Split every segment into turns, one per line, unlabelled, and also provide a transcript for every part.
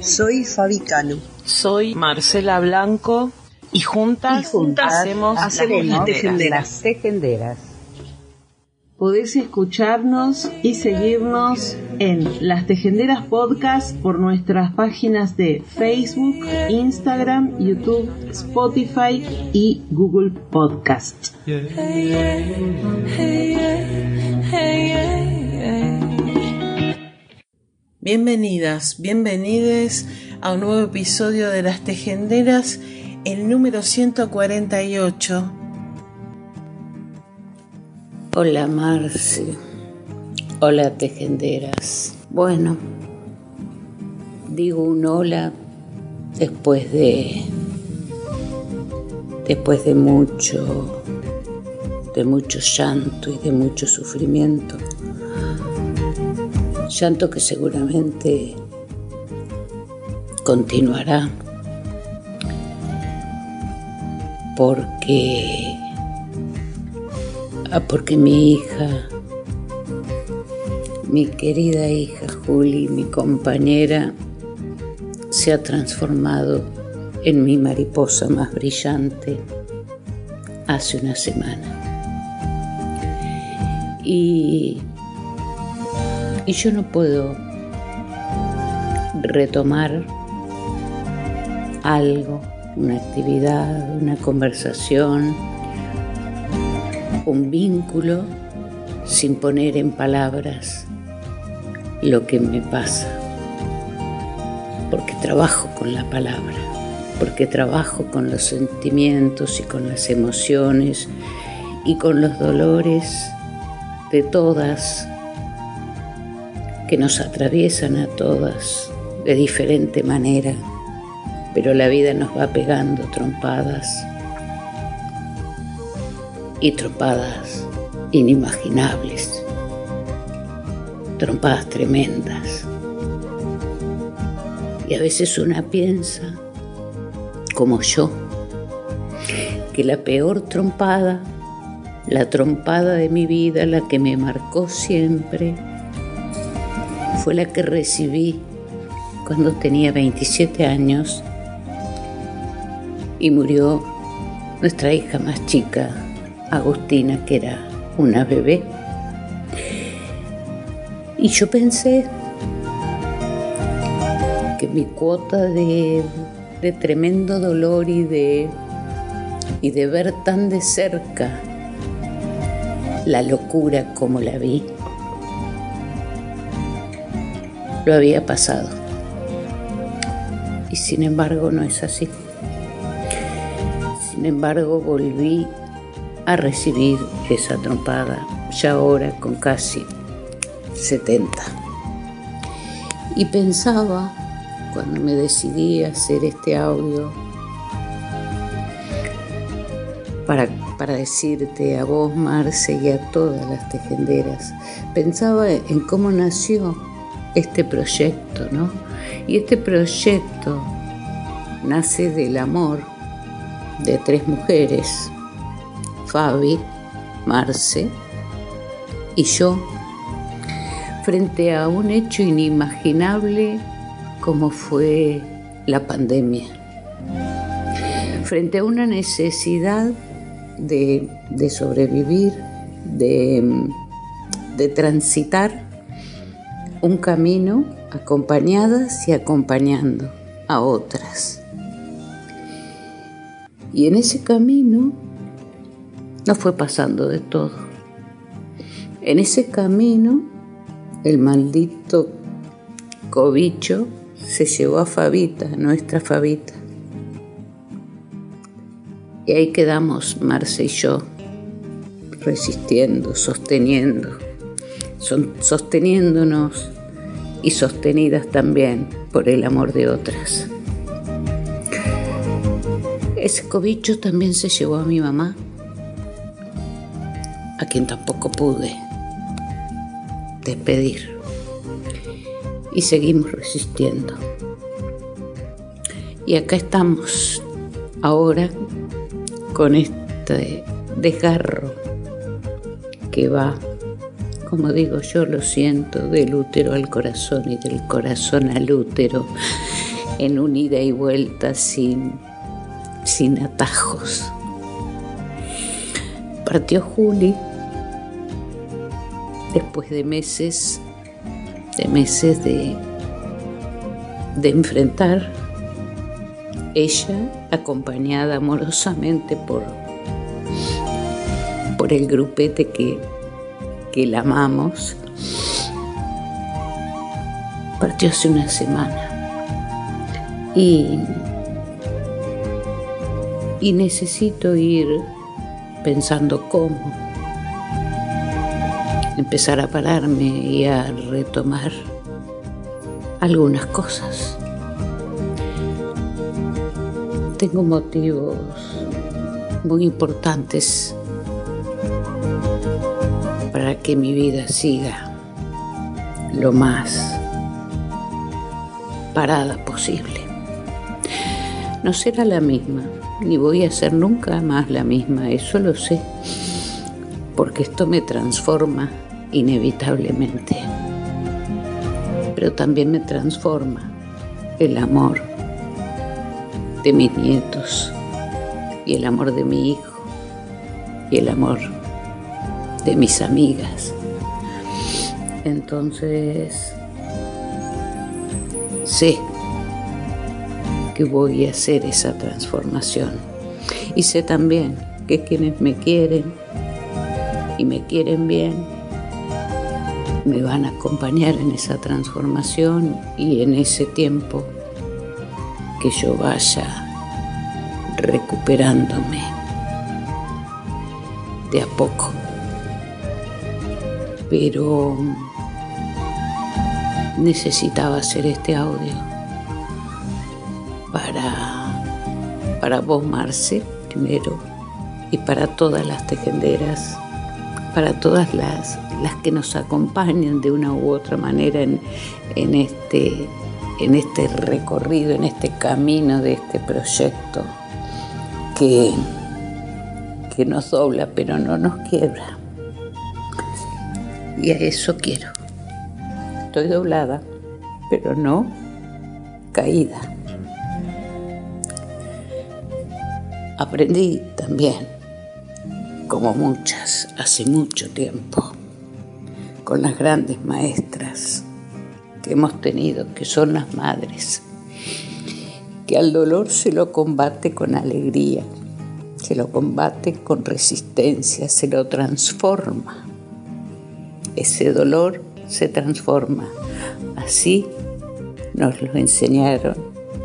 Soy Fabi Cano.
Soy Marcela Blanco y juntas, hacemos,
las tejenderas.
Podés escucharnos y seguirnos en Las Tejenderas Podcast por nuestras páginas de Facebook, Instagram, YouTube, Spotify y Google Podcast.
Bienvenidas, bienvenides a un nuevo episodio de Las Tejenderas, el número 148
Hola Marce, hola tejenderas. Bueno, digo un hola después de después de mucho de mucho llanto y de mucho sufrimiento. Llanto que seguramente continuará porque Ah, porque mi hija, mi querida hija Juli, mi compañera, se ha transformado en mi mariposa más brillante hace una semana. Y, y yo no puedo retomar algo, una actividad, una conversación, un vínculo sin poner en palabras lo que me pasa, porque trabajo con la palabra, porque trabajo con los sentimientos y con las emociones y con los dolores de todas que nos atraviesan a todas de diferente manera, pero la vida nos va pegando trompadas y trompadas inimaginables, trompadas tremendas. Y a veces una piensa, como yo, que la peor trompada, la trompada de mi vida, la que me marcó siempre, fue la que recibí cuando tenía 27 años y murió nuestra hija más chica, Agustina, que era una bebé. Y yo pensé que mi cuota de, tremendo dolor y de, y de ver tan de cerca la locura como la vi, lo había pasado. Y sin embargo no es así. Sin embargo volví a recibir esa trompada, ya ahora con casi 70. Y pensaba, cuando me decidí a hacer este audio, para, para decirte a vos, Marce, y a todas las tejenderas, pensaba en cómo nació este proyecto, ¿no? Y este proyecto nace del amor de tres mujeres Fabi, Marce y yo frente a un hecho inimaginable como fue la pandemia, frente a una necesidad de, sobrevivir, de, transitar un camino acompañadas y acompañando a otras. Y en ese camino no fue pasando de todo. En ese camino, el maldito cobicho se llevó a Fabita, nuestra Fabita. Y ahí quedamos Marce y yo, resistiendo, sosteniendo, sosteniéndonos y sostenidas también por el amor de otras. Ese cobicho también se llevó a mi mamá, a quien tampoco pude despedir. Y seguimos resistiendo. Y acá estamos ahora con este desgarro que va, como digo yo lo siento, del útero al corazón y del corazón al útero, en un ida y vuelta sin, sin atajos. Partió Juli después de meses, de meses de, de enfrentar ella acompañada amorosamente por, por el grupete que, que la amamos, partió hace una semana y, y necesito ir pensando cómo empezar a pararme y a retomar algunas cosas. Tengo motivos muy importantes que mi vida siga lo más parada posible. No será la misma, ni voy a ser nunca más la misma, eso lo sé, porque esto me transforma inevitablemente, pero también me transforma el amor de mis nietos y el amor de mi hijo y el amor de mis amigas. Entonces, sé que voy a hacer esa transformación. Y sé también que quienes me quieren y me quieren bien, me van a acompañar en esa transformación y en ese tiempo que yo vaya recuperándome de a poco. Pero necesitaba hacer este audio para, para vos, Marce, primero, y para todas las tejenderas, para todas las, las que nos acompañan de una u otra manera en, en este en este recorrido, en este camino de este proyecto que, que nos dobla pero no nos quiebra. Y a eso quiero. Estoy doblada, pero no caída. Aprendí también, como muchas, hace mucho tiempo, con las grandes maestras que hemos tenido, que son las madres, que al dolor se lo combate con alegría, se lo combate con resistencia, se lo transforma. Ese dolor se transforma. Así nos lo enseñaron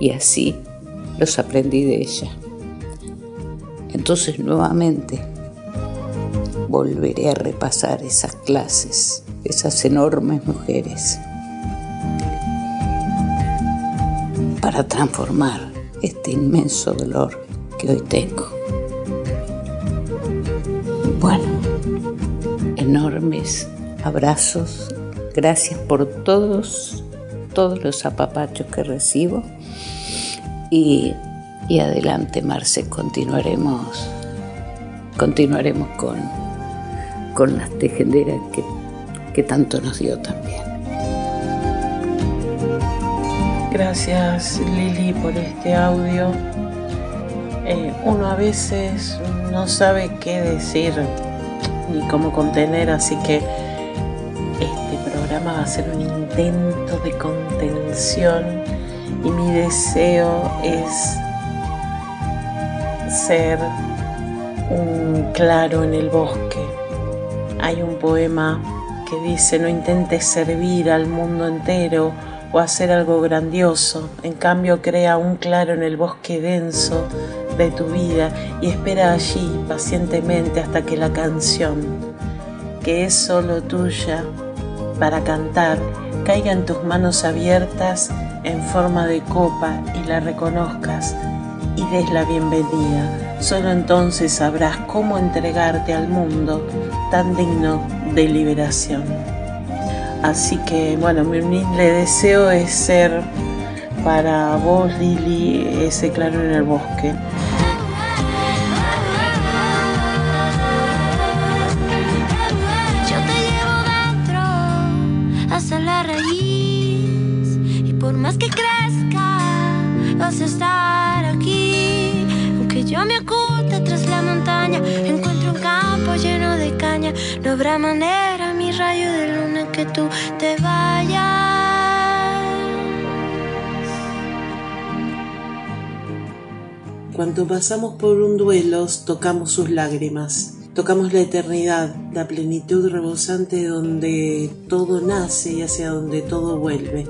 y así los aprendí de ella. Entonces nuevamente volveré a repasar esas clases, esas enormes mujeres para transformar este inmenso dolor que hoy tengo. Bueno, enormes abrazos, gracias por todos, todos los apapachos que recibo y, adelante Marce, continuaremos, continuaremos con, con las tejenderas que, que tanto nos dio también.
Gracias Lili por este audio. Eh, uno a veces no sabe qué decir ni cómo contener, así que ser un intento de contención y mi deseo es ser un claro en el bosque. Hay un poema que dice no intentes servir al mundo entero o hacer algo grandioso. En cambio, crea un claro en el bosque denso de tu vida y espera allí pacientemente hasta que la canción, que es solo tuya para cantar, caiga en tus manos abiertas en forma de copa y la reconozcas
y des la bienvenida. Solo entonces sabrás cómo entregarte al mundo tan digno de liberación. Así que bueno, mi humilde deseo es ser para vos, Lili, ese claro en el bosque.
Habrá manera, mi rayo de luna, que tú te vayas.
Cuando pasamos por un duelo, tocamos sus lágrimas. Tocamos la eternidad, la plenitud rebosante donde todo nace y hacia donde todo vuelve.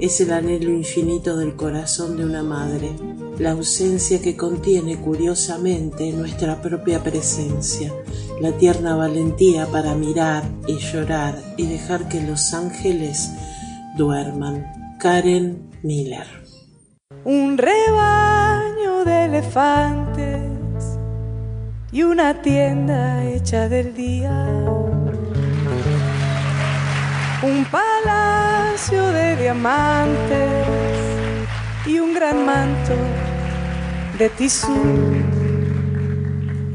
Es el anhelo infinito del corazón de una madre, la ausencia que contiene curiosamente nuestra propia presencia, la tierna valentía para mirar y llorar y dejar que los ángeles duerman. Karen Miller.
Un rebaño de elefantes y una tienda hecha del día. Un palacio de diamantes y un gran manto de tisú.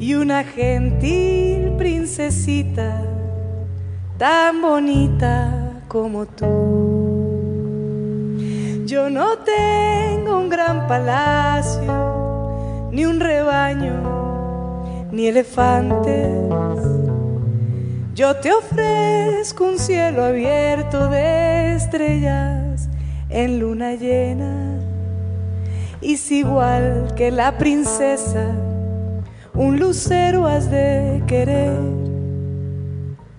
Y una gentil princesita tan bonita como tú. Yo no tengo un gran palacio, ni un rebaño, ni elefantes. Yo te ofrezco un cielo abierto de estrellas en luna llena. Y si igual que la princesa, un lucero has de querer,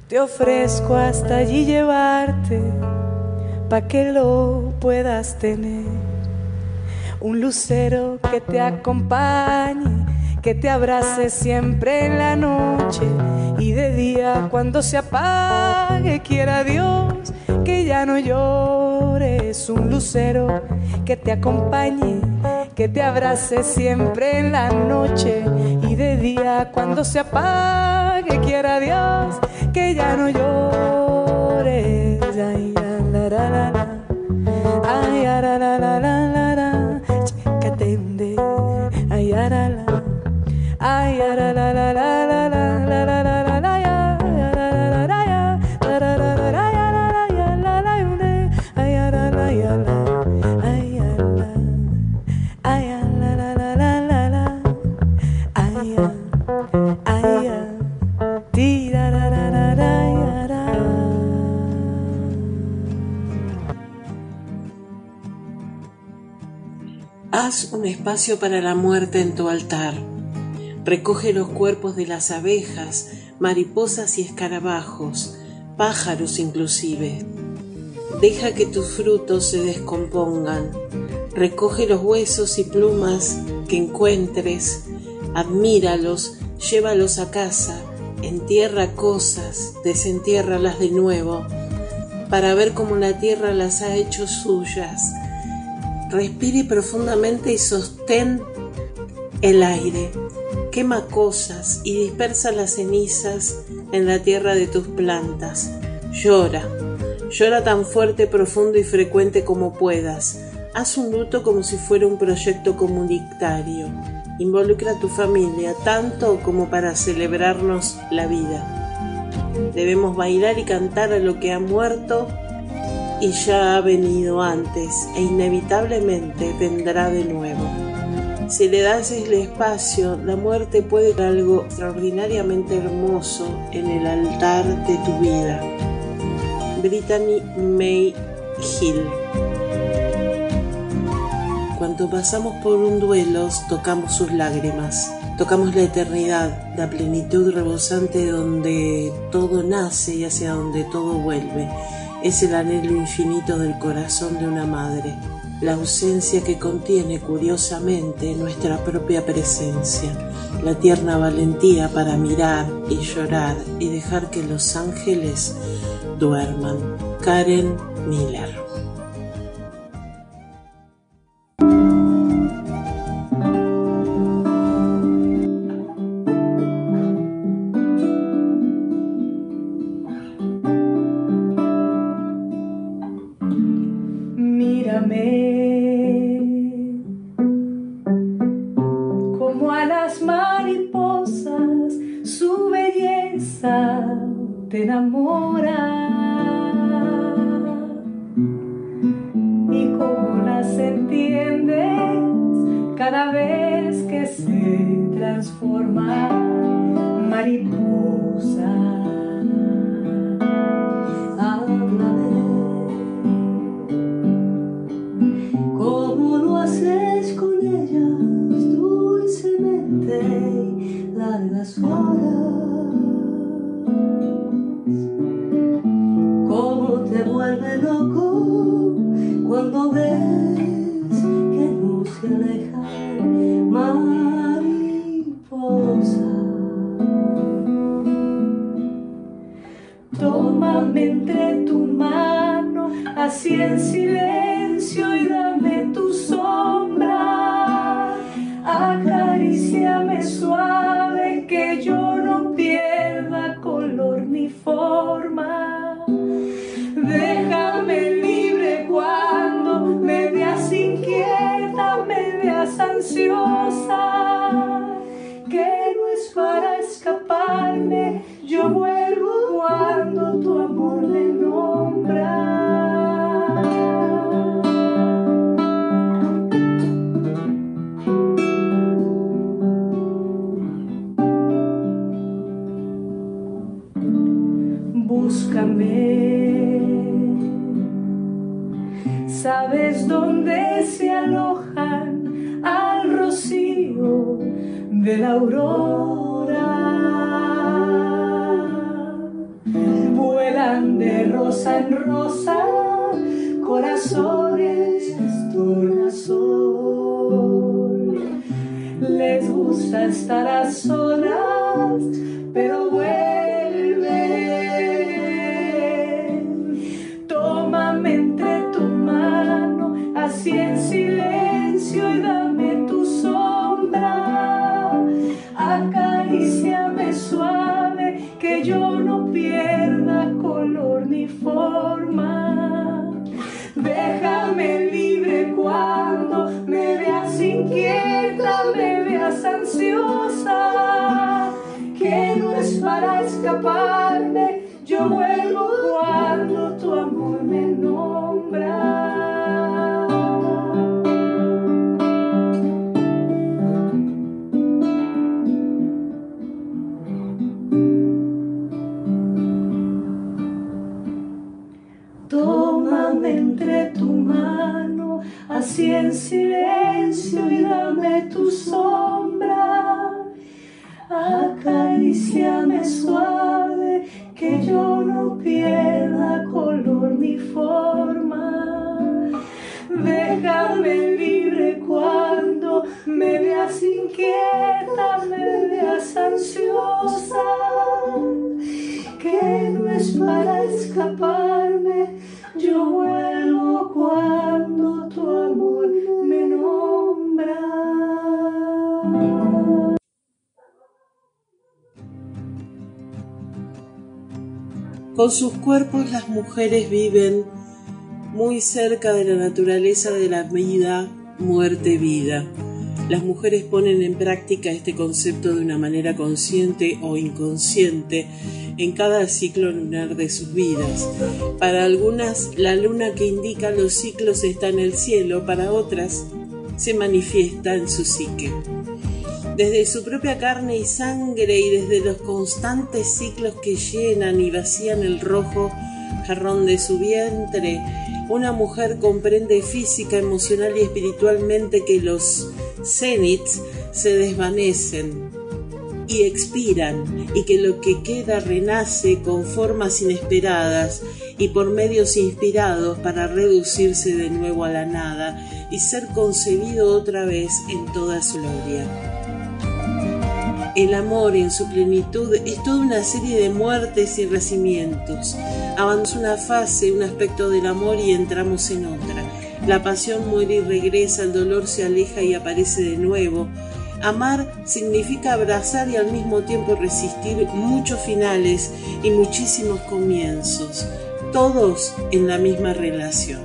te ofrezco hasta allí llevarte pa' que lo puedas tener. Un lucero que te acompañe, que te abrace siempre en la noche y de día cuando se apague, quiera Dios que ya no llores. Un lucero que te acompañe, que te abrace siempre en la noche de día cuando se apague, quiera Dios que ya no llores. Ay, la, la, la, la. Ay, la, la, la, la. Ay, la. Ay, la,
Haz un espacio para la muerte en tu altar. Recoge los cuerpos de las abejas, mariposas y escarabajos, pájaros inclusive. Deja que tus frutos se descompongan. Recoge los huesos y plumas que encuentres, admíralos, llévalos a casa, entierra cosas, desentiérralas de nuevo, para ver cómo la tierra las ha hecho suyas. Respire profundamente y sostén el aire. Quema cosas y dispersa las cenizas en la tierra de tus plantas. Llora. Llora tan fuerte, profundo y frecuente como puedas. Haz un luto como si fuera un proyecto comunitario. Involucra a tu familia tanto como para celebrarnos la vida. Debemos bailar y cantar a lo que ha muerto y ya ha venido antes e inevitablemente vendrá de nuevo. Si le das el espacio, la muerte puede ser algo extraordinariamente hermoso en el altar de tu vida. Brittany May Hill Cuando pasamos por un duelo, tocamos sus lágrimas. Tocamos la eternidad, la plenitud rebosante donde todo nace y hacia donde todo vuelve. Es el anhelo infinito del corazón de una madre, la ausencia que contiene curiosamente nuestra propia presencia, la tierna valentía para mirar y llorar y dejar que los ángeles duerman. Karen Miller.
Te enamora. Y como las entiendes cada vez que se transforma mariposa. Tómame entre tu mano, así en silencio y dame tu sombra. Acaríciame suave que yo no pierda color ni forma. Déjame libre cuando me veas inquieta, me veas ansiosa. Búscame. ¿Sabes dónde se alojan al rocío de la aurora? Vuelan de rosa en rosa, corazones tornasol. Les gusta estar a solas, pero vuelven. Color ni forma. Déjame libre cuando me veas inquieta, me veas ansiosa. Que no es para escaparme, yo vuelvo cuando en silencio y dame tu sombra. Acaríciame suave, que yo no pierda color ni forma. Déjame libre cuando me veas inquieta, me veas ansiosa que no es para escaparme, yo vuelvo cuando
Con sus cuerpos las mujeres viven muy cerca de la naturaleza de la vida, muerte, vida. Las mujeres ponen en práctica este concepto de una manera consciente o inconsciente en cada ciclo lunar de sus vidas. Para algunas, la luna que indica los ciclos está en el cielo, para otras, se manifiesta en su psique. Desde su propia carne y sangre y desde los constantes ciclos que llenan y vacían el rojo jarrón de su vientre, una mujer comprende física, emocional y espiritualmente que los cenits se desvanecen y expiran y que lo que queda renace con formas inesperadas y por medios inspirados para reducirse de nuevo a la nada y ser concebido otra vez en toda su gloria. El amor en su plenitud es toda una serie de muertes y renacimientos. Avanza una fase, un aspecto del amor y entramos en otra. La pasión muere y regresa, el dolor se aleja y aparece de nuevo. Amar significa abrazar y al mismo tiempo resistir muchos finales y muchísimos comienzos, todos en la misma relación.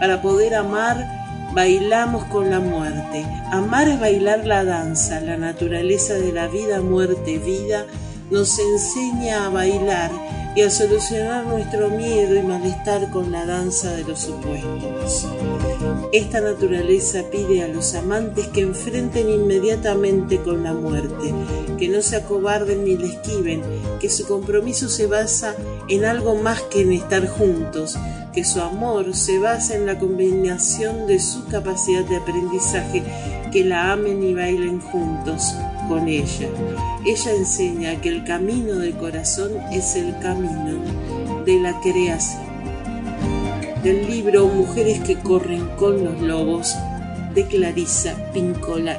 Para poder amar, bailamos con la muerte. Amar es bailar la danza, la naturaleza de la vida, muerte, vida, nos enseña a bailar y a solucionar nuestro miedo y malestar con la danza de los opuestos. Esta naturaleza pide a los amantes que enfrenten inmediatamente con la muerte, que no se acobarden ni le esquiven, que su compromiso se basa en algo más que en estar juntos, que su amor se basa en la combinación de su capacidad de aprendizaje, que la amen y bailen juntos con ella. Ella enseña que el camino del corazón es el camino de la creación. Del libro Mujeres que corren con los lobos de Clarisa Pincola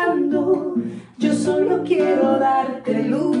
quiero darte luz.